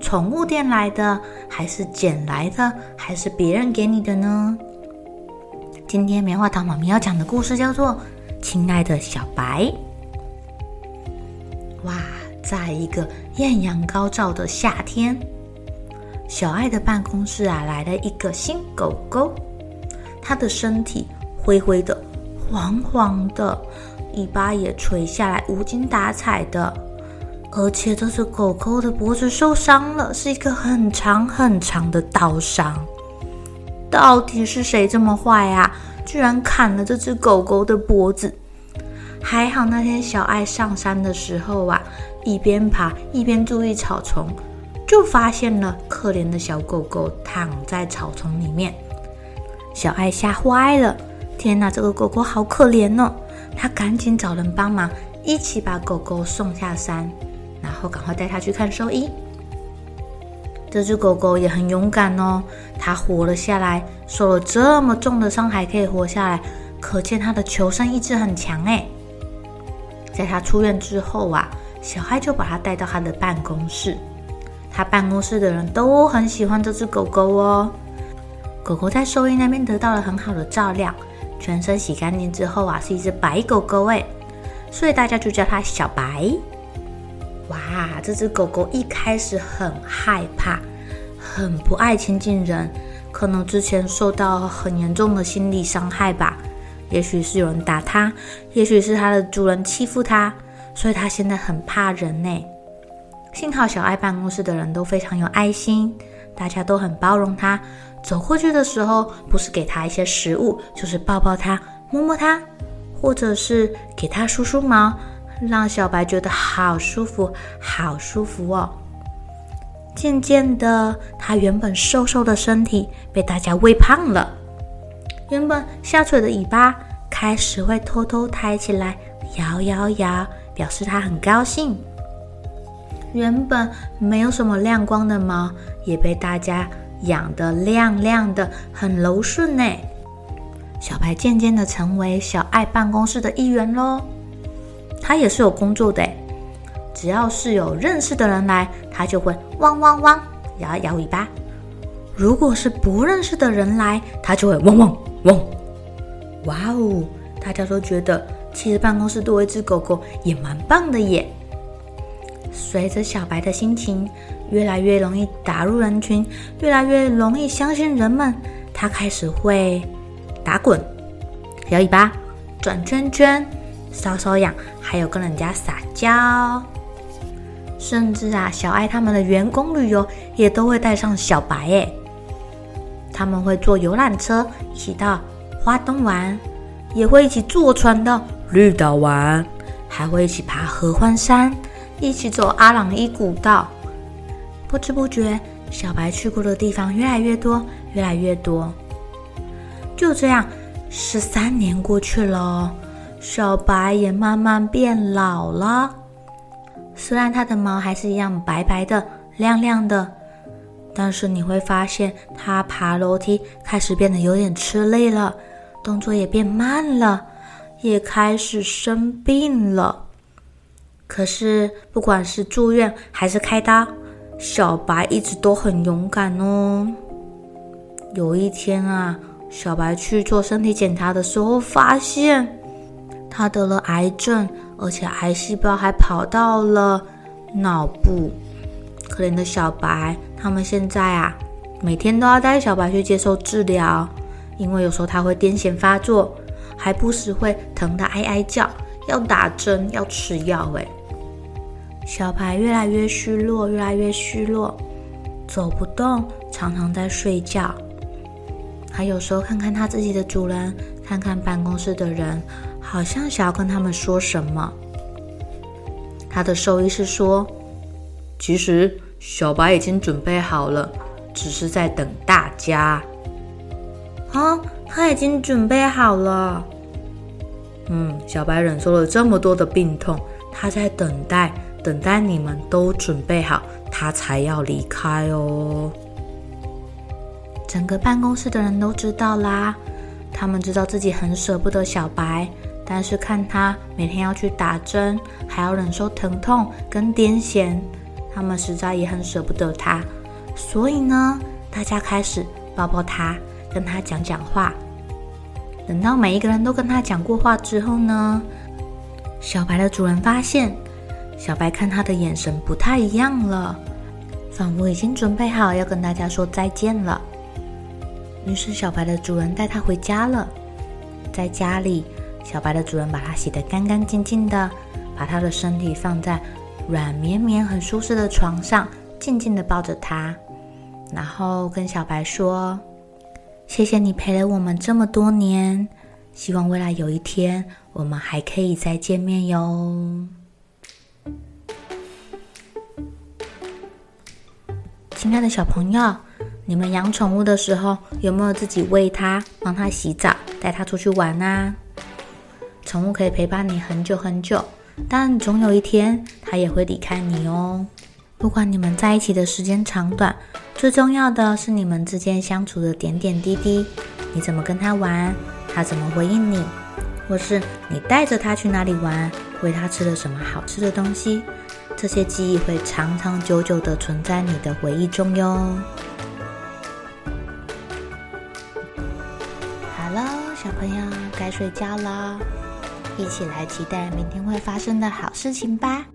宠物店来的，还是捡来的，还是别人给你的呢？今天棉花糖妈咪要讲的故事叫做《亲爱的小白》。哇，在一个艳阳高照的夏天，小爱的办公室啊来了一个新狗狗，它的身体灰灰的、黄黄的，尾巴也垂下来，无精打采的。而且这只狗狗的脖子受伤了，是一个很长很长的刀伤。到底是谁这么坏啊？居然砍了这只狗狗的脖子！还好那天小爱上山的时候啊，一边爬一边注意草丛，就发现了可怜的小狗狗躺在草丛里面。小爱吓坏了，天哪，这个狗狗好可怜哦！他赶紧找人帮忙，一起把狗狗送下山。然后赶快带它去看兽医。这只狗狗也很勇敢哦，它活了下来，受了这么重的伤还可以活下来，可见它的求生意志很强哎。在它出院之后啊，小嗨就把它带到他的办公室，他办公室的人都很喜欢这只狗狗哦。狗狗在兽医那边得到了很好的照料，全身洗干净之后啊，是一只白狗狗哎，所以大家就叫它小白。哇，这只狗狗一开始很害怕，很不爱亲近人，可能之前受到很严重的心理伤害吧。也许是有人打它，也许是它的主人欺负它，所以它现在很怕人呢。幸好小爱办公室的人都非常有爱心，大家都很包容它。走过去的时候，不是给它一些食物，就是抱抱它，摸摸它，或者是给它梳梳毛。让小白觉得好舒服，好舒服哦。渐渐的，他原本瘦瘦的身体被大家喂胖了，原本下垂的尾巴开始会偷偷抬起来，摇摇摇，表示他很高兴。原本没有什么亮光的毛，也被大家养得亮亮的，很柔顺呢。小白渐渐的成为小爱办公室的一员喽。他也是有工作的，只要是有认识的人来，他就会汪汪汪摇摇尾巴；如果是不认识的人来，他就会汪汪汪。哇哦！大家都觉得其实办公室多一只狗狗也蛮棒的耶。随着小白的心情越来越容易打入人群，越来越容易相信人们，他开始会打滚、摇尾巴、转圈圈。搔搔痒，还有跟人家撒娇，甚至啊，小爱他们的员工旅游也都会带上小白诶。他们会坐游览车一起到花东玩，也会一起坐船到绿岛玩，还会一起爬合欢山，一起走阿朗伊古道。不知不觉，小白去过的地方越来越多，越来越多。就这样，十三年过去了。小白也慢慢变老了，虽然它的毛还是一样白白的、亮亮的，但是你会发现它爬楼梯开始变得有点吃力了，动作也变慢了，也开始生病了。可是不管是住院还是开刀，小白一直都很勇敢哦。有一天啊，小白去做身体检查的时候，发现。他得了癌症，而且癌细胞还跑到了脑部，可怜的小白，他们现在啊，每天都要带小白去接受治疗，因为有时候他会癫痫发作，还不时会疼得哀哀叫，要打针，要吃药。哎，小白越来越虚弱，越来越虚弱，走不动，常常在睡觉。他有时候看看他自己的主人，看看办公室的人，好像想要跟他们说什么。他的兽医师说：“其实小白已经准备好了，只是在等大家。”啊，他已经准备好了。嗯，小白忍受了这么多的病痛，他在等待，等待你们都准备好，他才要离开哦。整个办公室的人都知道啦，他们知道自己很舍不得小白，但是看他每天要去打针，还要忍受疼痛跟癫痫，他们实在也很舍不得他。所以呢，大家开始抱抱他，跟他讲讲话。等到每一个人都跟他讲过话之后呢，小白的主人发现，小白看他的眼神不太一样了，仿佛已经准备好要跟大家说再见了。于是，小白的主人带它回家了。在家里，小白的主人把它洗得干干净净的，把它的身体放在软绵绵、很舒适的床上，静静的抱着它，然后跟小白说：“谢谢你陪了我们这么多年，希望未来有一天我们还可以再见面哟。”亲爱的小朋友。你们养宠物的时候，有没有自己喂它、帮它洗澡、带它出去玩呢？宠物可以陪伴你很久很久，但总有一天它也会离开你哦。不管你们在一起的时间长短，最重要的是你们之间相处的点点滴滴。你怎么跟它玩，它怎么回应你，或是你带着它去哪里玩，喂它吃了什么好吃的东西，这些记忆会长长久久的存在你的回忆中哟。小朋友该睡觉了，一起来期待明天会发生的好事情吧。